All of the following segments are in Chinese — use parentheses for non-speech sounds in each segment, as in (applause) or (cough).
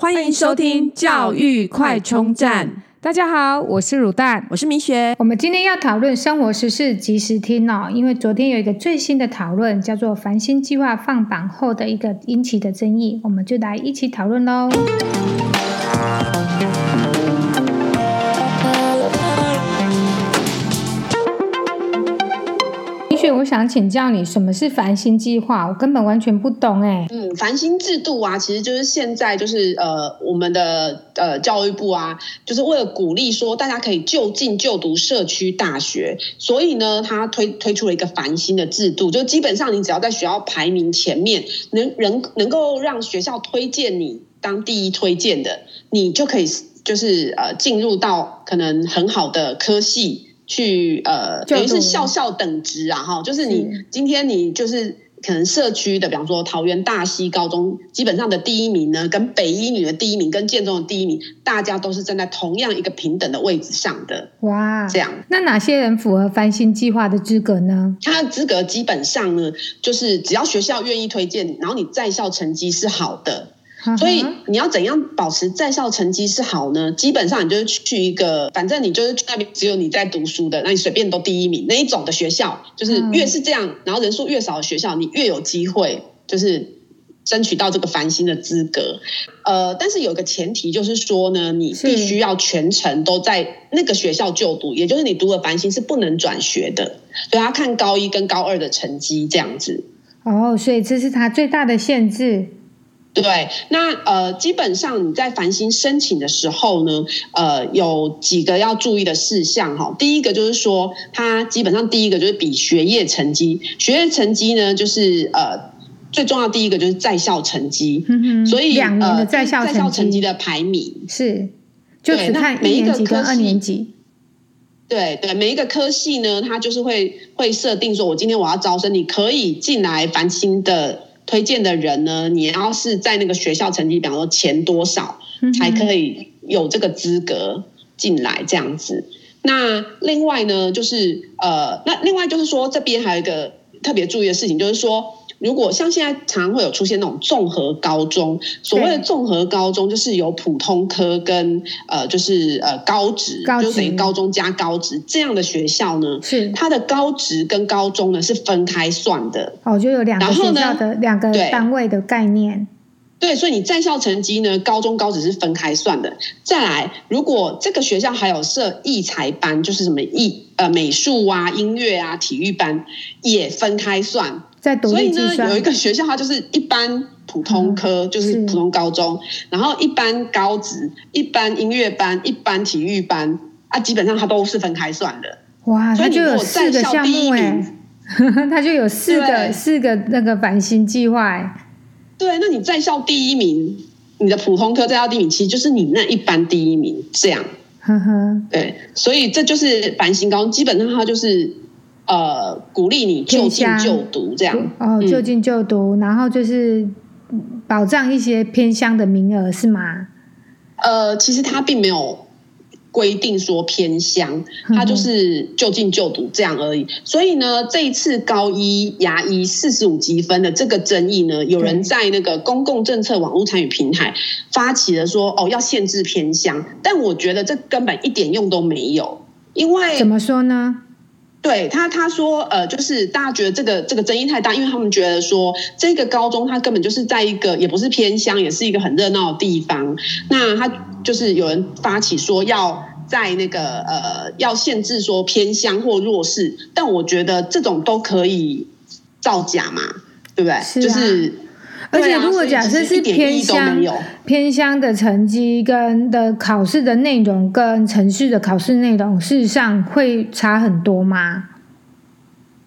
欢迎收听教育快充站。大家好，我是乳蛋，我是米雪。我们今天要讨论生活时事即时听哦，因为昨天有一个最新的讨论，叫做“繁星计划”放榜后的一个引起的争议，我们就来一起讨论喽。我想请教你，什么是繁星计划？我根本完全不懂哎。嗯，繁星制度啊，其实就是现在就是呃，我们的呃教育部啊，就是为了鼓励说大家可以就近就读社区大学，所以呢，他推推出了一个繁星的制度，就基本上你只要在学校排名前面，能能能够让学校推荐你当第一推荐的，你就可以就是呃进入到可能很好的科系。去呃，等于是校校等值啊，哈，就是你今天你就是可能社区的，比方说桃园大溪高中，基本上的第一名呢，跟北一女的第一名，跟建中的第一名，大家都是站在同样一个平等的位置上的。哇，这样，那哪些人符合翻新计划的资格呢？他的资格基本上呢，就是只要学校愿意推荐，然后你在校成绩是好的。所以你要怎样保持在校成绩是好呢？基本上你就是去一个，反正你就是去那边只有你在读书的，那你随便都第一名那一种的学校，就是越是这样，然后人数越少的学校，你越有机会就是争取到这个繁星的资格。呃，但是有个前提就是说呢，你必须要全程都在那个学校就读，也就是你读了繁星是不能转学的，所以要看高一跟高二的成绩这样子。哦，所以这是他最大的限制。对，那呃，基本上你在繁星申请的时候呢，呃，有几个要注意的事项哈。第一个就是说，它基本上第一个就是比学业成绩，学业成绩呢，就是呃，最重要第一个就是在校成绩。嗯哼，所以两年的在校在校成绩的排名是，就只看每一个科二年级。对对，每一个科系呢，它就是会会设定说，我今天我要招生，你可以进来繁星的。推荐的人呢，你要是在那个学校成绩，比方说前多少，才可以有这个资格进来这样子。那另外呢，就是呃，那另外就是说，这边还有一个特别注意的事情，就是说。如果像现在常常会有出现那种综合高中，所谓的综合高中就是有普通科跟呃就是呃高职，高职就等于高中加高职这样的学校呢，是它的高职跟高中呢是分开算的。哦，就有两个学校的两个单位的概念。对，所以你在校成绩呢，高中高职是分开算的。再来，如果这个学校还有设艺才班，就是什么艺呃美术啊、音乐啊、体育班也分开算。所以呢，有一个学校，它就是一般普通科，嗯、就是普通高中，然后一般高职、一般音乐班、一般体育班啊，基本上它都是分开算的。哇，它就有四个项目哎，它就有四个四个那个繁星计划。对，那你在校第一名，你的普通科在校第一名，其实就是你那一班第一名这样。(laughs) 呵呵，对，所以这就是繁星高中，基本上它就是。呃，鼓励你就近就读这样哦，就近就读，嗯，然后就是保障一些偏乡的名额是吗？呃，其实它并没有规定说偏乡，他就是就近就读这样而已。所以呢，这一次高一牙医四十五积分的这个争议呢，有人在那个公共政策网络参与平台发起了说，哦，要限制偏乡，但我觉得这根本一点用都没有，因为怎么说呢？对他，他说，呃，就是大家觉得这个这个争议太大，因为他们觉得说这个高中它根本就是在一个也不是偏乡，也是一个很热闹的地方。那他就是有人发起说要在那个呃要限制说偏乡或弱势，但我觉得这种都可以造假嘛，对不对？是啊、就是。而且，如果假设是偏乡，偏乡的成绩跟的考试的内容跟城市的考试内容，事实上会差很多吗？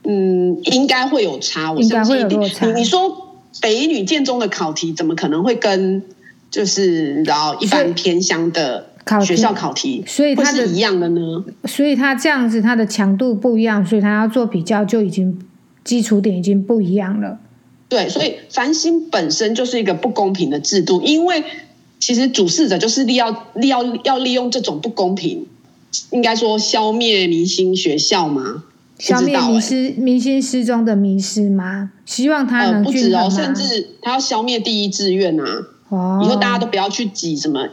嗯，应该会有差。我相信应该会有落差。你你说北一女建中的考题怎么可能会跟就是你知道一般偏乡的学校考题，所以它是一样的呢？所以它这样子，它的强度不一样，所以它要做比较就已经基础点已经不一样了。对，所以繁星本身就是一个不公平的制度，因为其实主事者就是利要利要要利用这种不公平，应该说消灭明星学校吗？消灭迷失明星失踪的迷失吗？希望他能、呃、不止哦，甚至他要消灭第一志愿啊！哦，以后大家都不要去挤什么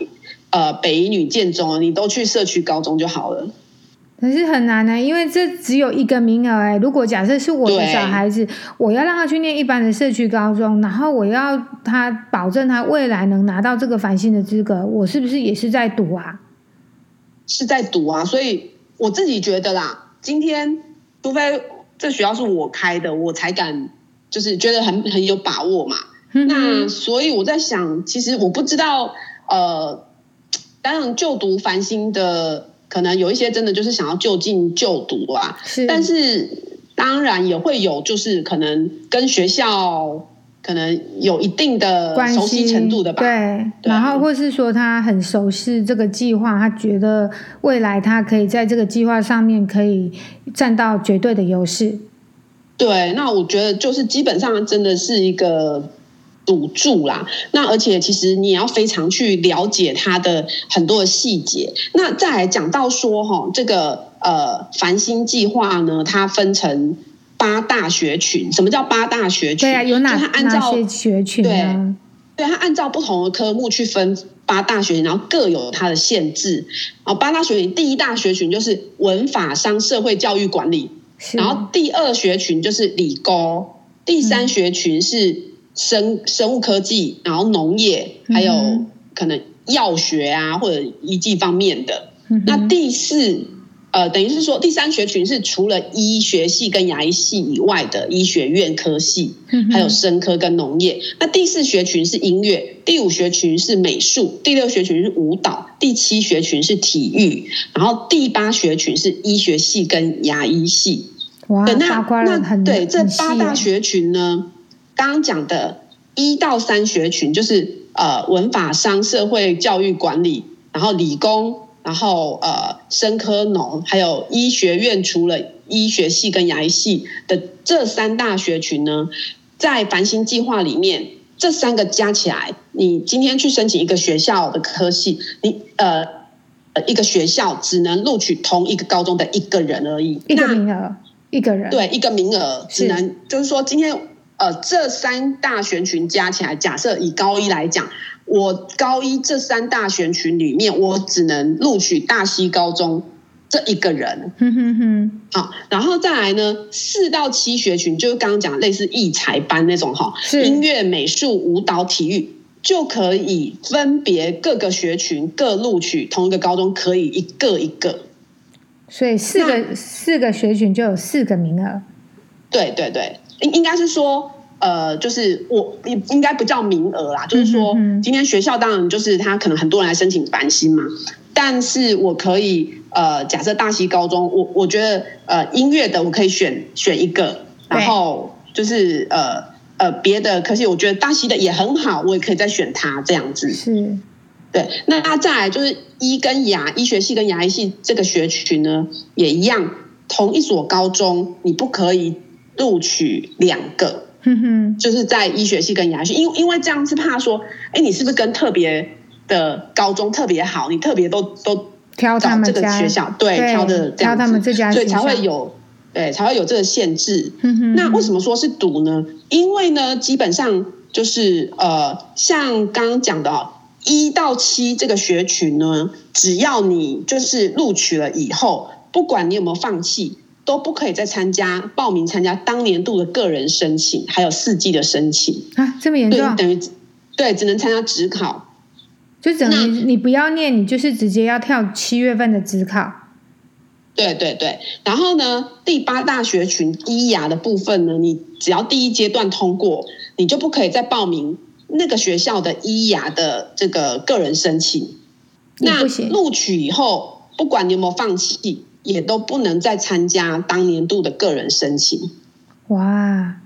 呃北一女建中，你都去社区高中就好了。可是很难呢、欸，因为这只有一个名额哎、欸。如果假设是我的小孩子，我要让他去念一般的社区高中，然后我要他保证他未来能拿到这个繁星的资格，我是不是也是在赌啊？是在赌啊！所以我自己觉得啦，今天除非这学校是我开的，我才敢就是觉得很很有把握嘛。嗯、那所以我在想，其实我不知道呃，当然就读繁星的。可能有一些真的就是想要就近就读啊，是，但是当然也会有，就是可能跟学校可能有一定的熟悉程度的吧，对，对，然后或是说他很熟悉这个计划，他觉得未来他可以在这个计划上面可以占到绝对的优势。对，那我觉得就是基本上真的是一个。赌注啦，那而且其实你也要非常去了解它的很多的细节。那再来讲到说哈，这个呃繁星计划呢，它分成八大学群。什么叫八大学群？对啊，有哪它按照学群呢？对，对，它按照不同的科目去分八大学群，然后各有它的限制。哦，八大学群第一大学群就是文法商社会教育管理，然后第二学群就是理工，第三学群是。嗯生生物科技，然后农业，还有可能药学啊，或者医技方面的。嗯、那第四，呃，等于是说第三学群是除了医学系跟牙医系以外的医学院科系，嗯、还有生科跟农业。那第四学群是音乐，第五学群是美术，第六学群是舞蹈，第七学群是体育，然后第八学群是医学系跟牙医系。哇，那那对这八大学群呢？刚刚讲的一到三学群就是呃文法商社会教育管理，然后理工，然后呃生科农，还有医学院除了医学系跟牙医系的这三大学群呢，在繁星计划里面，这三个加起来，你今天去申请一个学校的科系，你呃呃一个学校只能录取同一个高中的一个人而已，一个名额，一个人，对，一个名额只能就是说今天。呃，这三大学群加起来，假设以高一来讲，我高一这三大学群里面，我只能录取大溪高中这一个人。哼哼哼。好，然后再来呢，四到七学群就是刚刚讲类似艺才班那种哈，音乐、美术、舞蹈、体育就可以分别各个学群各录取同一个高中，可以一个一个。所以四个四个学群就有四个名额。对对对。应应该是说，呃，就是我应应该不叫名额啦，就是说，今天学校当然就是他可能很多人来申请繁星嘛，但是我可以呃，假设大溪高中，我我觉得呃音乐的我可以选选一个，然后就是呃呃别的，可是我觉得大溪的也很好，我也可以再选它这样子。是，对，那那再来就是医跟牙医学系跟牙医系这个学群呢，也一样，同一所高中你不可以。录取两个，嗯哼，就是在医学系跟牙学系，因为因为这样是怕说，哎，你是不是跟特别的高中特别好，你特别都都挑他们这个学校，对，挑的这样挑他们这家，所以才会有，对，才会有这个限制。那为什么说是赌呢？因为呢，基本上就是呃，像刚刚讲的一到七这个学群呢，只要你就是录取了以后，不管你有没有放弃。都不可以再参加报名参加当年度的个人申请，还有四季的申请啊，这么严重？等于对，只能参加职考，就等于你不要念，你就是直接要跳七月份的职考。对对对，然后呢，第八大学群医牙的部分呢，你只要第一阶段通过，你就不可以再报名那个学校的医牙的这个个人申请。那录取以后，不管你有没有放弃。也都不能再参加当年度的个人申请。哇，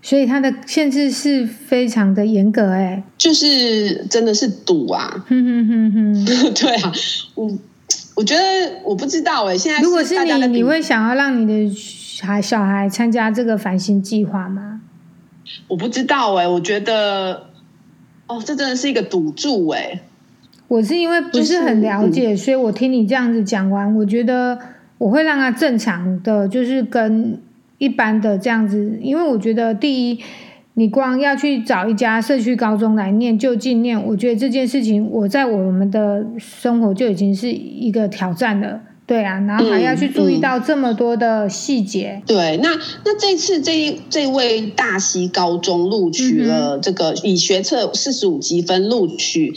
所以它的限制是非常的严格哎，就是真的是赌啊！哼哼哼哼，(laughs) 对啊，我我觉得我不知道哎，现在如果是你，你会想要让你的孩小孩参加这个繁星计划吗？我不知道哎，我觉得哦，这真的是一个赌注哎。我是因为不是很了解，就是嗯、所以我听你这样子讲完，我觉得。我会让他正常的，就是跟一般的这样子，因为我觉得第一，你光要去找一家社区高中来念就近念，我觉得这件事情我在我们的生活就已经是一个挑战了。对啊，然后还要去注意到这么多的细节。嗯嗯、对，那那这次这这位大溪高中录取了这个以学测四十五积分录取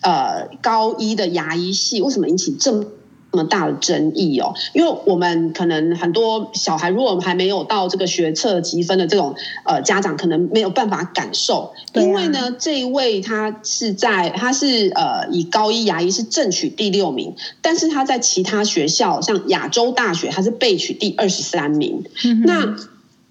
呃高一的牙医系，为什么引起这么？这么大的争议哦，因为我们可能很多小孩，如果还没有到这个学测积分的这种呃家长，可能没有办法感受。因为呢，这一位他是在他是呃以高一牙医是正取第六名，但是他在其他学校像亚洲大学，他是被取第二十三名。嗯、那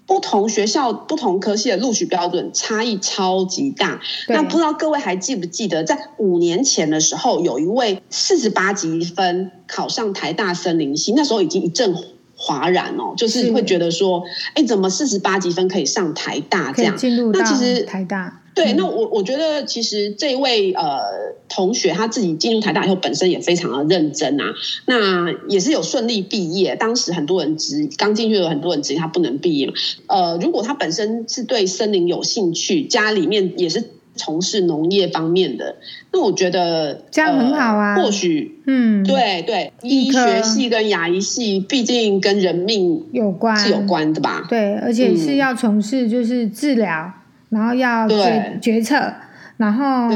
不同学校不同科系的录取标准差异超级大。那不知道各位还记不记得，在五年前的时候，有一位四十八级分考上台大森林系，那时候已经一阵哗然哦，就是会觉得说，哎，怎么四十八级分可以上台大这样？那其实台大。对，那我我觉得其实这位呃同学他自己进入台大以后，本身也非常的认真啊，那也是有顺利毕业。当时很多人质刚进去有很多人质疑他不能毕业嘛。呃，如果他本身是对森林有兴趣，家里面也是从事农业方面的，那我觉得这样很好啊。呃、或许，嗯，对对，医学系跟牙医系毕竟跟人命有关是有关的吧？对，而且是要从事就是治疗。然后要决决策，然后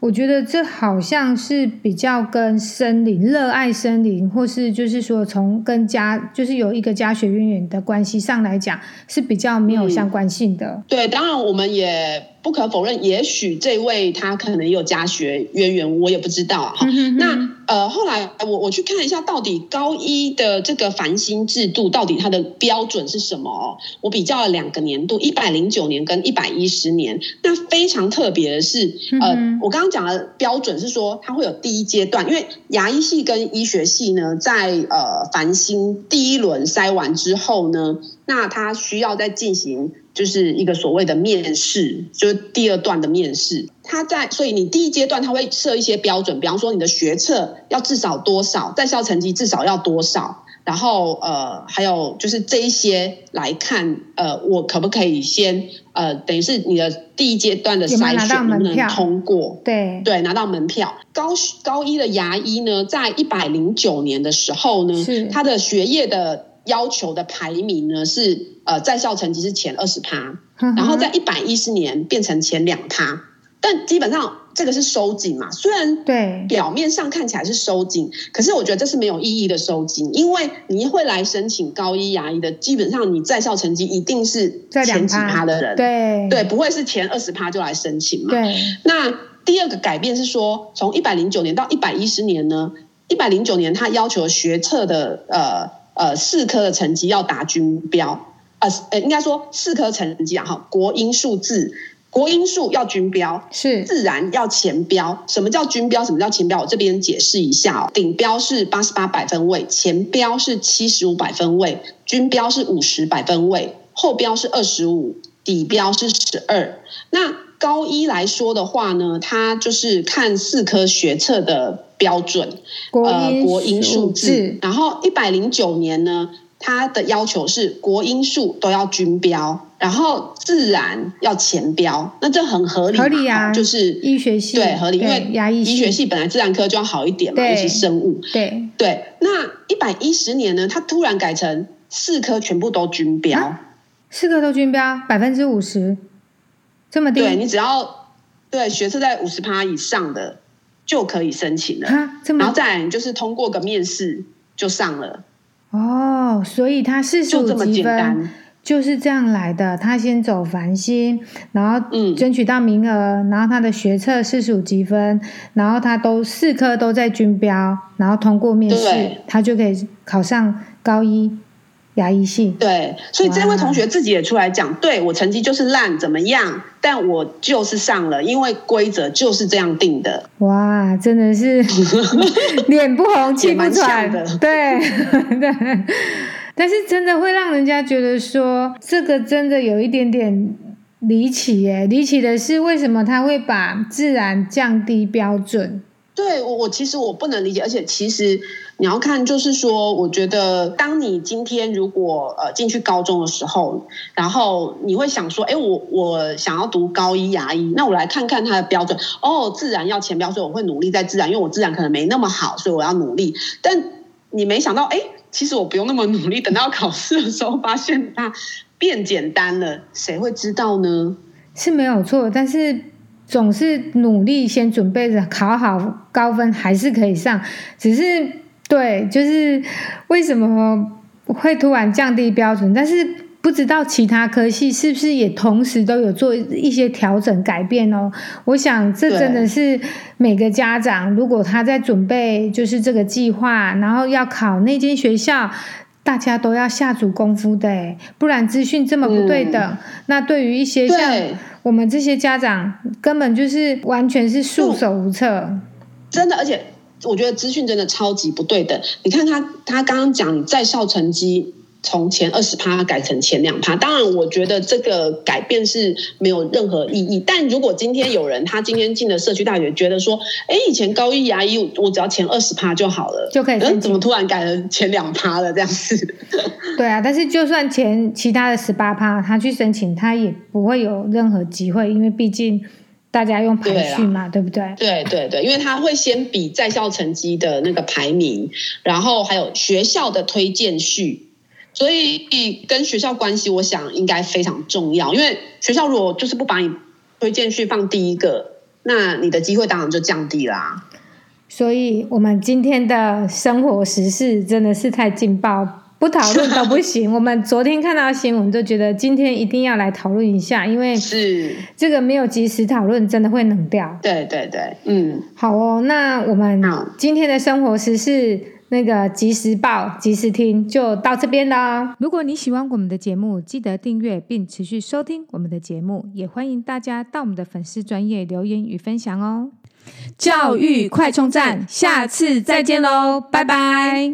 我觉得这好像是比较跟森林、热爱森林，或是就是说从跟家就是有一个家学渊源的关系上来讲，是比较没有相关性的。嗯、对，当然我们也。不可否认，也许这位他可能有家学渊源，我也不知道哈。那呃，后来我我去看一下，到底高一的这个繁星制度到底它的标准是什么？我比较了两个年度，一百零九年跟一百一十年。那非常特别的是，呃，我刚刚讲的标准是说，它会有第一阶段，因为牙医系跟医学系呢，在呃繁星第一轮筛完之后呢，那他需要再进行。就是一个所谓的面试，就是第二段的面试。他在，所以你第一阶段他会设一些标准，比方说你的学测要至少多少，在校成绩至少要多少，然后呃，还有就是这一些来看，呃，我可不可以先呃，等于是你的第一阶段的筛选能不能通过？对对，拿到门票。高高一的牙医呢，在一百零九年的时候呢，他的学业的。要求的排名呢是呃在校成绩是前二十趴，然后在一百一十年变成前两趴，但基本上这个是收紧嘛，虽然对。表面上看起来是收紧，可是我觉得这是没有意义的收紧，因为你会来申请高一牙医的，基本上你在校成绩一定是前几趴的人，对。对，不会是前二十趴就来申请嘛。对，那第二个改变是说，从一百零九年到一百一十年呢，一百零九年他要求学测的呃。呃，四科的成绩要达均标，呃，呃，应该说四科成绩啊，哈，国英数字，国英数要均标，是自然要前标。什么叫均标？什么叫前标？我这边解释一下哦。顶标是八十八百分位，前标是七十五百分位，均标是五十百分位，后标是二十五，底标是十二。那高一来说的话呢，它就是看四科学测的。标准，呃，国英数字，然后一百零九年呢，它的要求是国英数都要均标，然后自然要前标，那这很合理，合理啊，就是医学系对合理，因为牙医医学系本来自然科就要好一点嘛，尤其生物，对。对。那一百一十年呢，它突然改成四科全部都均标，啊、四科都均标，百分之五十，这么低？对，你只要对学测在五十趴以上的。就可以申请了，然后再来就是通过个面试就上了。哦，所以他四十五级分就是这样来的。他先走繁星，然后争取到名额，嗯、然后他的学测四十五积分，然后他都四科都在均标，然后通过面试，他就可以考上高一。牙医系对，所以这位同学自己也出来讲，对，我成绩就是烂，怎么样？但我就是上了，因为规则就是这样定的。哇，真的是 (laughs) 脸不红气不喘的，对 (laughs) 对。但是真的会让人家觉得说，这个真的有一点点离奇耶。离奇的是，为什么他会把自然降低标准？对我，我其实我不能理解，而且其实你要看，就是说，我觉得当你今天如果呃进去高中的时候，然后你会想说，哎，我我想要读高一牙医，那我来看看它的标准。哦，自然要前标，所以我会努力在自然，因为我自然可能没那么好，所以我要努力。但你没想到，哎，其实我不用那么努力，等到考试的时候发现它变简单了，谁会知道呢？是没有错，但是。总是努力先准备着考好高分，还是可以上。只是对，就是为什么会突然降低标准？但是不知道其他科系是不是也同时都有做一些调整改变哦？我想这真的是每个家长，如果他在准备就是这个计划，然后要考那间学校，大家都要下足功夫的，不然资讯这么不对等，嗯、那对于一些像。我们这些家长根本就是完全是束手无策，真的，而且我觉得资讯真的超级不对等。你看他，他刚刚讲在校成绩。从前二十趴改成前两趴，当然我觉得这个改变是没有任何意义。但如果今天有人他今天进了社区大学，觉得说，哎，以前高一牙医我只要前二十趴就好了，就可以，怎么突然改成前两趴了这样子？对啊，但是就算前其他的十八趴，他去申请，他也不会有任何机会，因为毕竟大家用排序嘛，对，对不对？对对对，因为他会先比在校成绩的那个排名，然后还有学校的推荐序。所以跟学校关系，我想应该非常重要。因为学校如果就是不把你推荐序放第一个，那你的机会当然就降低啦。所以我们今天的生活时事真的是太劲爆，不讨论都 (laughs) 不行。我们昨天看到新闻，就觉得今天一定要来讨论一下，因为是这个没有及时讨论，真的会冷掉。对对对，嗯，好哦。那我们今天的生活时事。那个及时报、及时听就到这边啦。如果你喜欢我们的节目，记得订阅并持续收听我们的节目，也欢迎大家到我们的粉丝专业留言与分享哦。教育快充站，下次再见喽，拜拜。